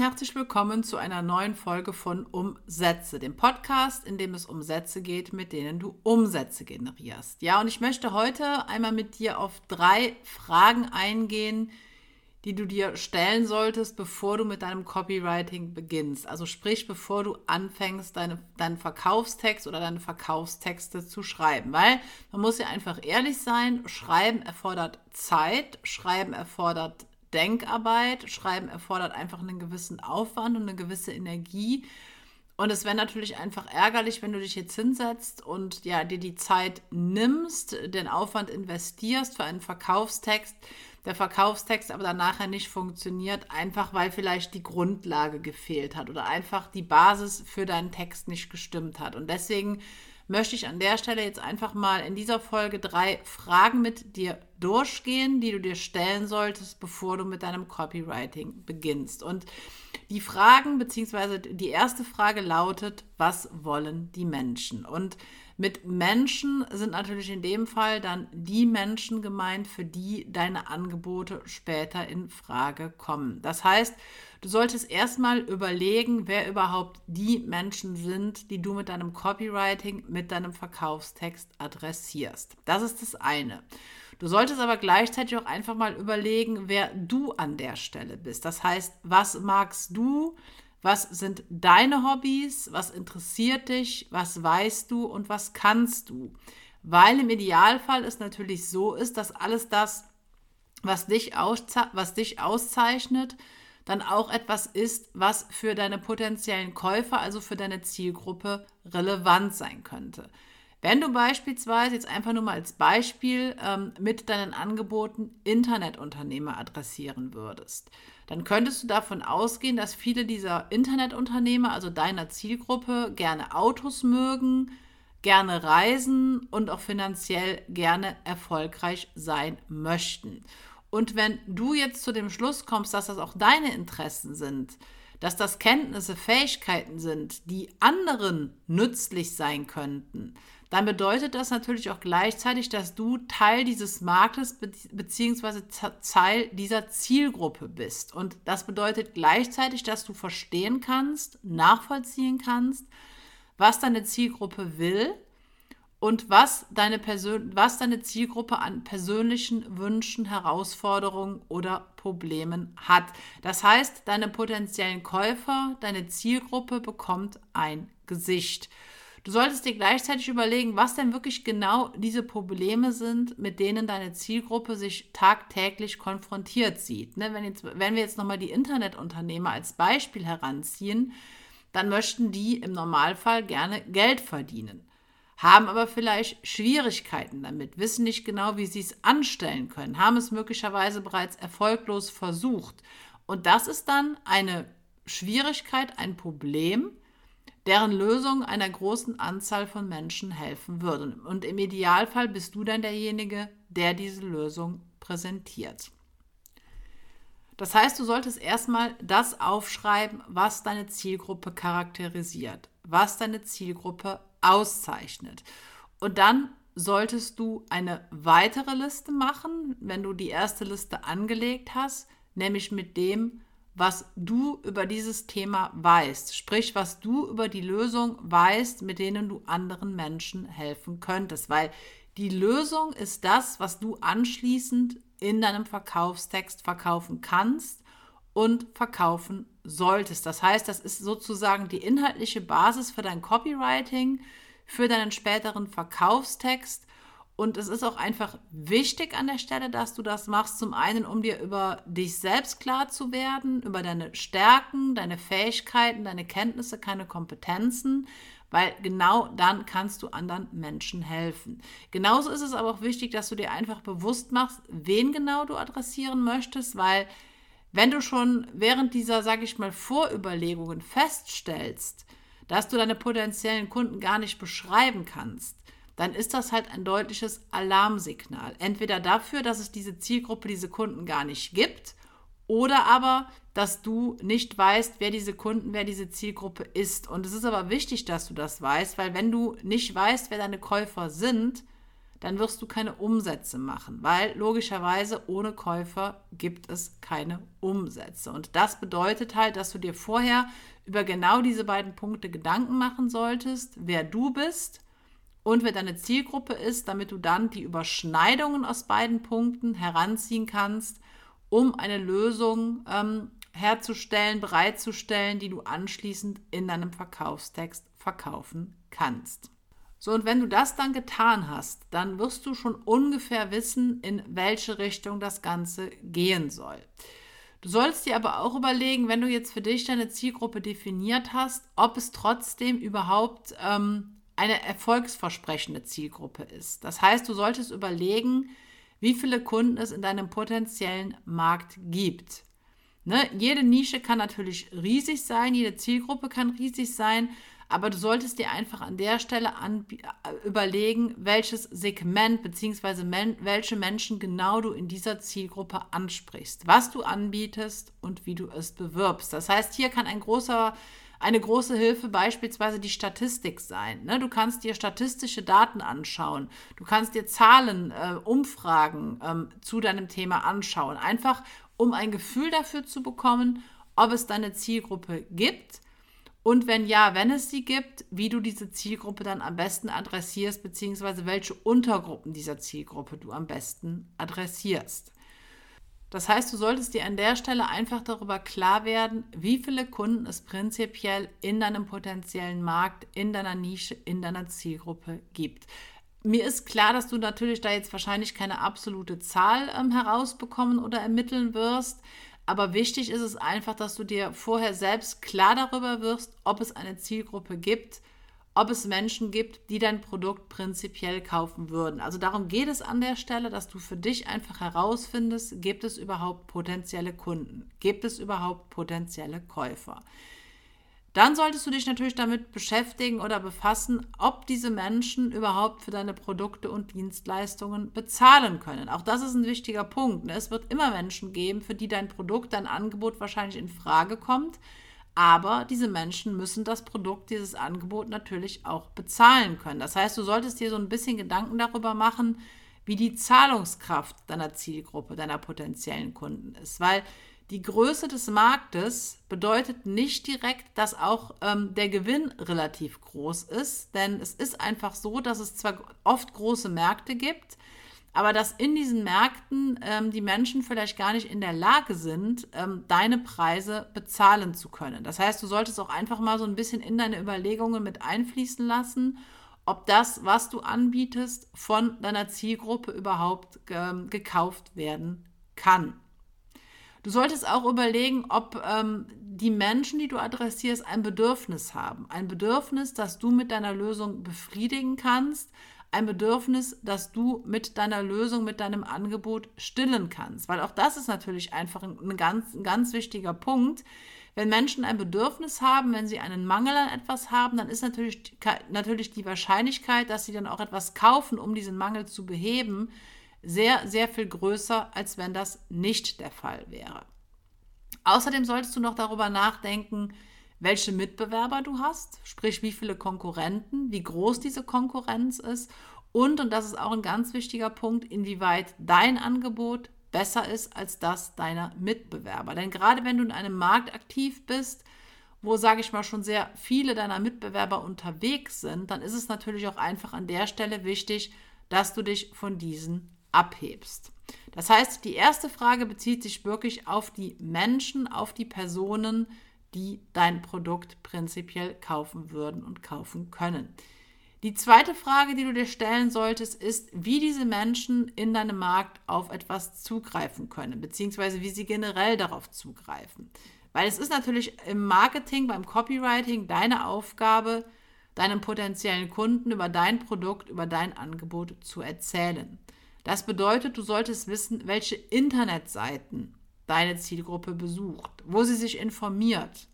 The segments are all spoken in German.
herzlich willkommen zu einer neuen Folge von Umsätze, dem Podcast, in dem es um Sätze geht, mit denen du Umsätze generierst. Ja, und ich möchte heute einmal mit dir auf drei Fragen eingehen, die du dir stellen solltest, bevor du mit deinem Copywriting beginnst. Also sprich, bevor du anfängst, deine, deinen Verkaufstext oder deine Verkaufstexte zu schreiben. Weil man muss ja einfach ehrlich sein, Schreiben erfordert Zeit, Schreiben erfordert Denkarbeit. Schreiben erfordert einfach einen gewissen Aufwand und eine gewisse Energie. Und es wäre natürlich einfach ärgerlich, wenn du dich jetzt hinsetzt und ja, dir die Zeit nimmst, den Aufwand investierst für einen Verkaufstext, der Verkaufstext aber dann nachher nicht funktioniert, einfach weil vielleicht die Grundlage gefehlt hat oder einfach die Basis für deinen Text nicht gestimmt hat. Und deswegen möchte ich an der Stelle jetzt einfach mal in dieser Folge drei Fragen mit dir durchgehen, die du dir stellen solltest, bevor du mit deinem Copywriting beginnst. Und die Fragen, beziehungsweise die erste Frage lautet, was wollen die Menschen? Und mit Menschen sind natürlich in dem Fall dann die Menschen gemeint, für die deine Angebote später in Frage kommen. Das heißt, du solltest erstmal überlegen, wer überhaupt die Menschen sind, die du mit deinem Copywriting, mit deinem Verkaufstext adressierst. Das ist das eine. Du solltest aber gleichzeitig auch einfach mal überlegen, wer du an der Stelle bist. Das heißt, was magst du? Was sind deine Hobbys? Was interessiert dich? Was weißt du und was kannst du? Weil im Idealfall es natürlich so ist, dass alles das, was dich, was dich auszeichnet, dann auch etwas ist, was für deine potenziellen Käufer, also für deine Zielgruppe, relevant sein könnte. Wenn du beispielsweise jetzt einfach nur mal als Beispiel ähm, mit deinen Angeboten Internetunternehmer adressieren würdest, dann könntest du davon ausgehen, dass viele dieser Internetunternehmer, also deiner Zielgruppe, gerne Autos mögen, gerne reisen und auch finanziell gerne erfolgreich sein möchten. Und wenn du jetzt zu dem Schluss kommst, dass das auch deine Interessen sind, dass das Kenntnisse, Fähigkeiten sind, die anderen nützlich sein könnten, dann bedeutet das natürlich auch gleichzeitig, dass du Teil dieses Marktes bzw. Teil dieser Zielgruppe bist. Und das bedeutet gleichzeitig, dass du verstehen kannst, nachvollziehen kannst, was deine Zielgruppe will und was deine, Persön was deine Zielgruppe an persönlichen Wünschen, Herausforderungen oder Problemen hat. Das heißt, deine potenziellen Käufer, deine Zielgruppe bekommt ein Gesicht. Du solltest dir gleichzeitig überlegen, was denn wirklich genau diese Probleme sind, mit denen deine Zielgruppe sich tagtäglich konfrontiert sieht. Ne, wenn, jetzt, wenn wir jetzt nochmal die Internetunternehmer als Beispiel heranziehen, dann möchten die im Normalfall gerne Geld verdienen, haben aber vielleicht Schwierigkeiten damit, wissen nicht genau, wie sie es anstellen können, haben es möglicherweise bereits erfolglos versucht. Und das ist dann eine Schwierigkeit, ein Problem, deren Lösung einer großen Anzahl von Menschen helfen würde. Und im Idealfall bist du dann derjenige, der diese Lösung präsentiert. Das heißt, du solltest erstmal das aufschreiben, was deine Zielgruppe charakterisiert, was deine Zielgruppe auszeichnet. Und dann solltest du eine weitere Liste machen, wenn du die erste Liste angelegt hast, nämlich mit dem, was du über dieses Thema weißt, sprich, was du über die Lösung weißt, mit denen du anderen Menschen helfen könntest, weil die Lösung ist das, was du anschließend in deinem Verkaufstext verkaufen kannst und verkaufen solltest. Das heißt, das ist sozusagen die inhaltliche Basis für dein Copywriting, für deinen späteren Verkaufstext und es ist auch einfach wichtig an der Stelle, dass du das machst. Zum einen, um dir über dich selbst klar zu werden, über deine Stärken, deine Fähigkeiten, deine Kenntnisse, keine Kompetenzen, weil genau dann kannst du anderen Menschen helfen. Genauso ist es aber auch wichtig, dass du dir einfach bewusst machst, wen genau du adressieren möchtest, weil wenn du schon während dieser, sage ich mal, Vorüberlegungen feststellst, dass du deine potenziellen Kunden gar nicht beschreiben kannst, dann ist das halt ein deutliches Alarmsignal. Entweder dafür, dass es diese Zielgruppe, diese Kunden gar nicht gibt, oder aber, dass du nicht weißt, wer diese Kunden, wer diese Zielgruppe ist. Und es ist aber wichtig, dass du das weißt, weil wenn du nicht weißt, wer deine Käufer sind, dann wirst du keine Umsätze machen, weil logischerweise ohne Käufer gibt es keine Umsätze. Und das bedeutet halt, dass du dir vorher über genau diese beiden Punkte Gedanken machen solltest, wer du bist und wer deine Zielgruppe ist, damit du dann die Überschneidungen aus beiden Punkten heranziehen kannst, um eine Lösung ähm, herzustellen, bereitzustellen, die du anschließend in deinem Verkaufstext verkaufen kannst. So, und wenn du das dann getan hast, dann wirst du schon ungefähr wissen, in welche Richtung das Ganze gehen soll. Du sollst dir aber auch überlegen, wenn du jetzt für dich deine Zielgruppe definiert hast, ob es trotzdem überhaupt ähm, eine erfolgsversprechende Zielgruppe ist. Das heißt, du solltest überlegen, wie viele Kunden es in deinem potenziellen Markt gibt. Ne? Jede Nische kann natürlich riesig sein, jede Zielgruppe kann riesig sein, aber du solltest dir einfach an der Stelle äh, überlegen, welches Segment bzw. Men welche Menschen genau du in dieser Zielgruppe ansprichst, was du anbietest und wie du es bewirbst. Das heißt, hier kann ein großer eine große Hilfe beispielsweise die Statistik sein. Ne? Du kannst dir statistische Daten anschauen. Du kannst dir Zahlen, äh, Umfragen ähm, zu deinem Thema anschauen. Einfach um ein Gefühl dafür zu bekommen, ob es deine Zielgruppe gibt und wenn ja, wenn es sie gibt, wie du diese Zielgruppe dann am besten adressierst, beziehungsweise welche Untergruppen dieser Zielgruppe du am besten adressierst. Das heißt, du solltest dir an der Stelle einfach darüber klar werden, wie viele Kunden es prinzipiell in deinem potenziellen Markt, in deiner Nische, in deiner Zielgruppe gibt. Mir ist klar, dass du natürlich da jetzt wahrscheinlich keine absolute Zahl ähm, herausbekommen oder ermitteln wirst. Aber wichtig ist es einfach, dass du dir vorher selbst klar darüber wirst, ob es eine Zielgruppe gibt, ob es Menschen gibt, die dein Produkt prinzipiell kaufen würden. Also darum geht es an der Stelle, dass du für dich einfach herausfindest, gibt es überhaupt potenzielle Kunden? Gibt es überhaupt potenzielle Käufer? Dann solltest du dich natürlich damit beschäftigen oder befassen, ob diese Menschen überhaupt für deine Produkte und Dienstleistungen bezahlen können. Auch das ist ein wichtiger Punkt. Ne? Es wird immer Menschen geben, für die dein Produkt, dein Angebot wahrscheinlich in Frage kommt. Aber diese Menschen müssen das Produkt, dieses Angebot natürlich auch bezahlen können. Das heißt, du solltest dir so ein bisschen Gedanken darüber machen, wie die Zahlungskraft deiner Zielgruppe, deiner potenziellen Kunden ist. Weil die Größe des Marktes bedeutet nicht direkt, dass auch ähm, der Gewinn relativ groß ist, denn es ist einfach so, dass es zwar oft große Märkte gibt, aber dass in diesen Märkten ähm, die Menschen vielleicht gar nicht in der Lage sind, ähm, deine Preise bezahlen zu können. Das heißt, du solltest auch einfach mal so ein bisschen in deine Überlegungen mit einfließen lassen, ob das, was du anbietest, von deiner Zielgruppe überhaupt ähm, gekauft werden kann. Du solltest auch überlegen, ob ähm, die Menschen, die du adressierst, ein Bedürfnis haben. Ein Bedürfnis, das du mit deiner Lösung befriedigen kannst. Ein Bedürfnis, das du mit deiner Lösung, mit deinem Angebot stillen kannst. Weil auch das ist natürlich einfach ein, ganz, ein ganz wichtiger Punkt. Wenn Menschen ein Bedürfnis haben, wenn sie einen Mangel an etwas haben, dann ist natürlich, natürlich die Wahrscheinlichkeit, dass sie dann auch etwas kaufen, um diesen Mangel zu beheben, sehr, sehr viel größer, als wenn das nicht der Fall wäre. Außerdem solltest du noch darüber nachdenken, welche Mitbewerber du hast, sprich wie viele Konkurrenten, wie groß diese Konkurrenz ist und, und das ist auch ein ganz wichtiger Punkt, inwieweit dein Angebot besser ist als das deiner Mitbewerber. Denn gerade wenn du in einem Markt aktiv bist, wo, sage ich mal, schon sehr viele deiner Mitbewerber unterwegs sind, dann ist es natürlich auch einfach an der Stelle wichtig, dass du dich von diesen abhebst. Das heißt, die erste Frage bezieht sich wirklich auf die Menschen, auf die Personen, die dein Produkt prinzipiell kaufen würden und kaufen können. Die zweite Frage, die du dir stellen solltest, ist, wie diese Menschen in deinem Markt auf etwas zugreifen können, beziehungsweise wie sie generell darauf zugreifen. Weil es ist natürlich im Marketing, beim Copywriting deine Aufgabe, deinem potenziellen Kunden über dein Produkt, über dein Angebot zu erzählen. Das bedeutet, du solltest wissen, welche Internetseiten deine Zielgruppe besucht, wo sie sich informiert,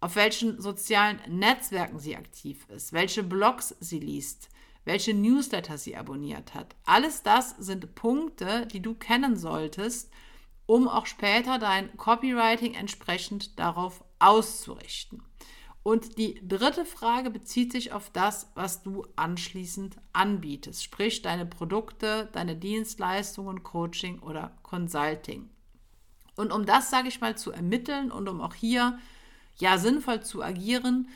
auf welchen sozialen Netzwerken sie aktiv ist, welche Blogs sie liest, welche Newsletter sie abonniert hat. Alles das sind Punkte, die du kennen solltest, um auch später dein Copywriting entsprechend darauf auszurichten. Und die dritte Frage bezieht sich auf das, was du anschließend anbietest, sprich deine Produkte, deine Dienstleistungen, Coaching oder Consulting. Und um das, sage ich mal, zu ermitteln und um auch hier ja sinnvoll zu agieren,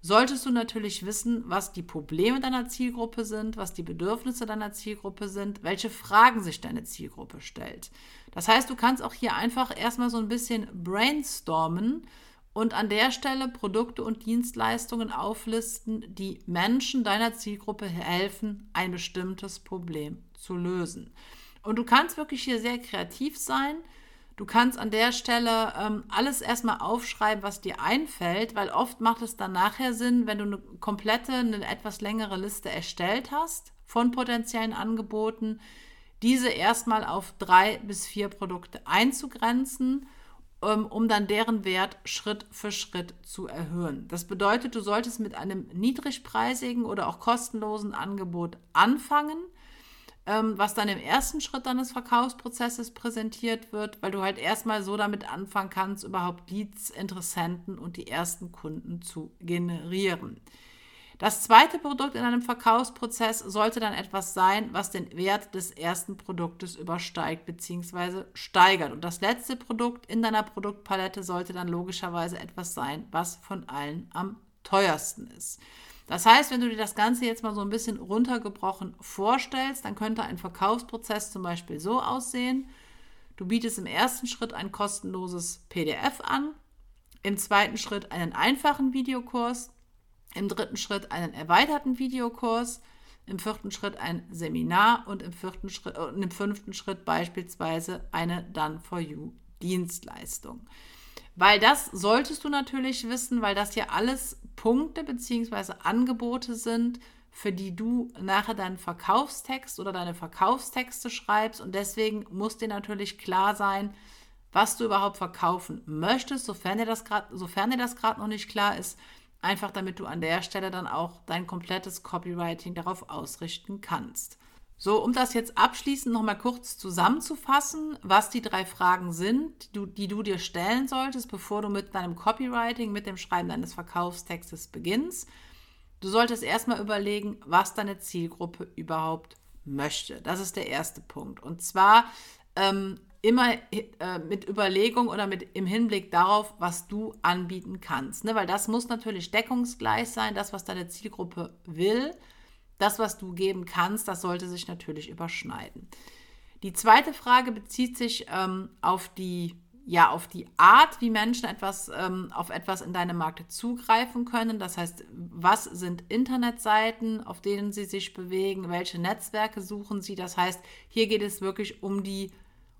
solltest du natürlich wissen, was die Probleme deiner Zielgruppe sind, was die Bedürfnisse deiner Zielgruppe sind, welche Fragen sich deine Zielgruppe stellt. Das heißt, du kannst auch hier einfach erstmal so ein bisschen brainstormen und an der Stelle Produkte und Dienstleistungen auflisten, die Menschen deiner Zielgruppe helfen, ein bestimmtes Problem zu lösen. Und du kannst wirklich hier sehr kreativ sein. Du kannst an der Stelle ähm, alles erstmal aufschreiben, was dir einfällt, weil oft macht es dann nachher Sinn, wenn du eine komplette, eine etwas längere Liste erstellt hast von potenziellen Angeboten, diese erstmal auf drei bis vier Produkte einzugrenzen um dann deren Wert Schritt für Schritt zu erhöhen. Das bedeutet, du solltest mit einem niedrigpreisigen oder auch kostenlosen Angebot anfangen, ähm, was dann im ersten Schritt deines Verkaufsprozesses präsentiert wird, weil du halt erstmal so damit anfangen kannst, überhaupt Leads, Interessenten und die ersten Kunden zu generieren. Das zweite Produkt in einem Verkaufsprozess sollte dann etwas sein, was den Wert des ersten Produktes übersteigt bzw. steigert. Und das letzte Produkt in deiner Produktpalette sollte dann logischerweise etwas sein, was von allen am teuersten ist. Das heißt, wenn du dir das Ganze jetzt mal so ein bisschen runtergebrochen vorstellst, dann könnte ein Verkaufsprozess zum Beispiel so aussehen. Du bietest im ersten Schritt ein kostenloses PDF an, im zweiten Schritt einen einfachen Videokurs, im dritten Schritt einen erweiterten Videokurs, im vierten Schritt ein Seminar und im, vierten Schritt, und im fünften Schritt beispielsweise eine Done for You Dienstleistung. Weil das solltest du natürlich wissen, weil das ja alles Punkte bzw. Angebote sind, für die du nachher deinen Verkaufstext oder deine Verkaufstexte schreibst. Und deswegen muss dir natürlich klar sein, was du überhaupt verkaufen möchtest, sofern dir das gerade noch nicht klar ist Einfach damit du an der Stelle dann auch dein komplettes Copywriting darauf ausrichten kannst. So, um das jetzt abschließend nochmal kurz zusammenzufassen, was die drei Fragen sind, die du, die du, dir stellen solltest, bevor du mit deinem Copywriting, mit dem Schreiben deines Verkaufstextes beginnst. Du solltest erstmal überlegen, was deine Zielgruppe überhaupt möchte. Das ist der erste Punkt. Und zwar ähm, immer äh, mit Überlegung oder mit im Hinblick darauf, was du anbieten kannst. Ne? Weil das muss natürlich deckungsgleich sein, das, was deine Zielgruppe will, das, was du geben kannst, das sollte sich natürlich überschneiden. Die zweite Frage bezieht sich ähm, auf die ja auf die Art, wie Menschen etwas ähm, auf etwas in deine Marke zugreifen können. Das heißt, was sind Internetseiten, auf denen sie sich bewegen, welche Netzwerke suchen sie. Das heißt, hier geht es wirklich um die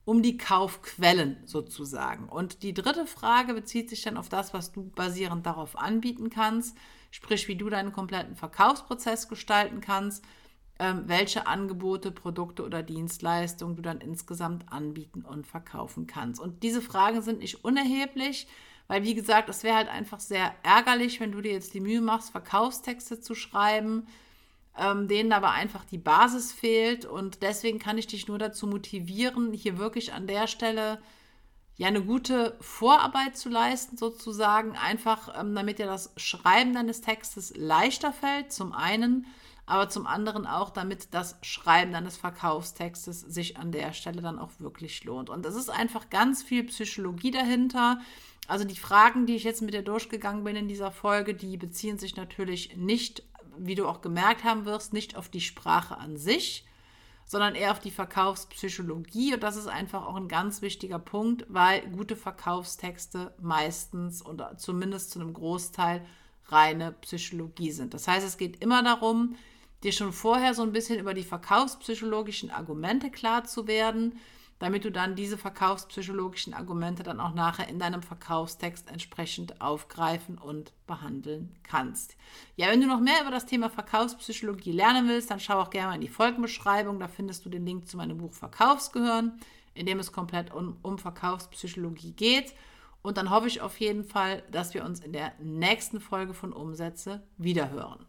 um die Kaufquellen sozusagen. Und die dritte Frage bezieht sich dann auf das, was du basierend darauf anbieten kannst, sprich wie du deinen kompletten Verkaufsprozess gestalten kannst, ähm, welche Angebote, Produkte oder Dienstleistungen du dann insgesamt anbieten und verkaufen kannst. Und diese Fragen sind nicht unerheblich, weil wie gesagt, es wäre halt einfach sehr ärgerlich, wenn du dir jetzt die Mühe machst, Verkaufstexte zu schreiben, ähm, denen aber einfach die Basis fehlt. Und deswegen kann ich dich nur dazu motivieren, hier wirklich an der Stelle ja eine gute Vorarbeit zu leisten, sozusagen, einfach ähm, damit dir das Schreiben deines Textes leichter fällt, zum einen, aber zum anderen auch, damit das Schreiben deines Verkaufstextes sich an der Stelle dann auch wirklich lohnt. Und es ist einfach ganz viel Psychologie dahinter. Also die Fragen, die ich jetzt mit dir durchgegangen bin in dieser Folge, die beziehen sich natürlich nicht wie du auch gemerkt haben wirst, nicht auf die Sprache an sich, sondern eher auf die Verkaufspsychologie. Und das ist einfach auch ein ganz wichtiger Punkt, weil gute Verkaufstexte meistens oder zumindest zu einem Großteil reine Psychologie sind. Das heißt, es geht immer darum, dir schon vorher so ein bisschen über die verkaufspsychologischen Argumente klar zu werden damit du dann diese verkaufspsychologischen Argumente dann auch nachher in deinem Verkaufstext entsprechend aufgreifen und behandeln kannst. Ja, wenn du noch mehr über das Thema Verkaufspsychologie lernen willst, dann schau auch gerne mal in die Folgenbeschreibung. Da findest du den Link zu meinem Buch Verkaufsgehören, in dem es komplett um, um Verkaufspsychologie geht. Und dann hoffe ich auf jeden Fall, dass wir uns in der nächsten Folge von Umsätze wiederhören.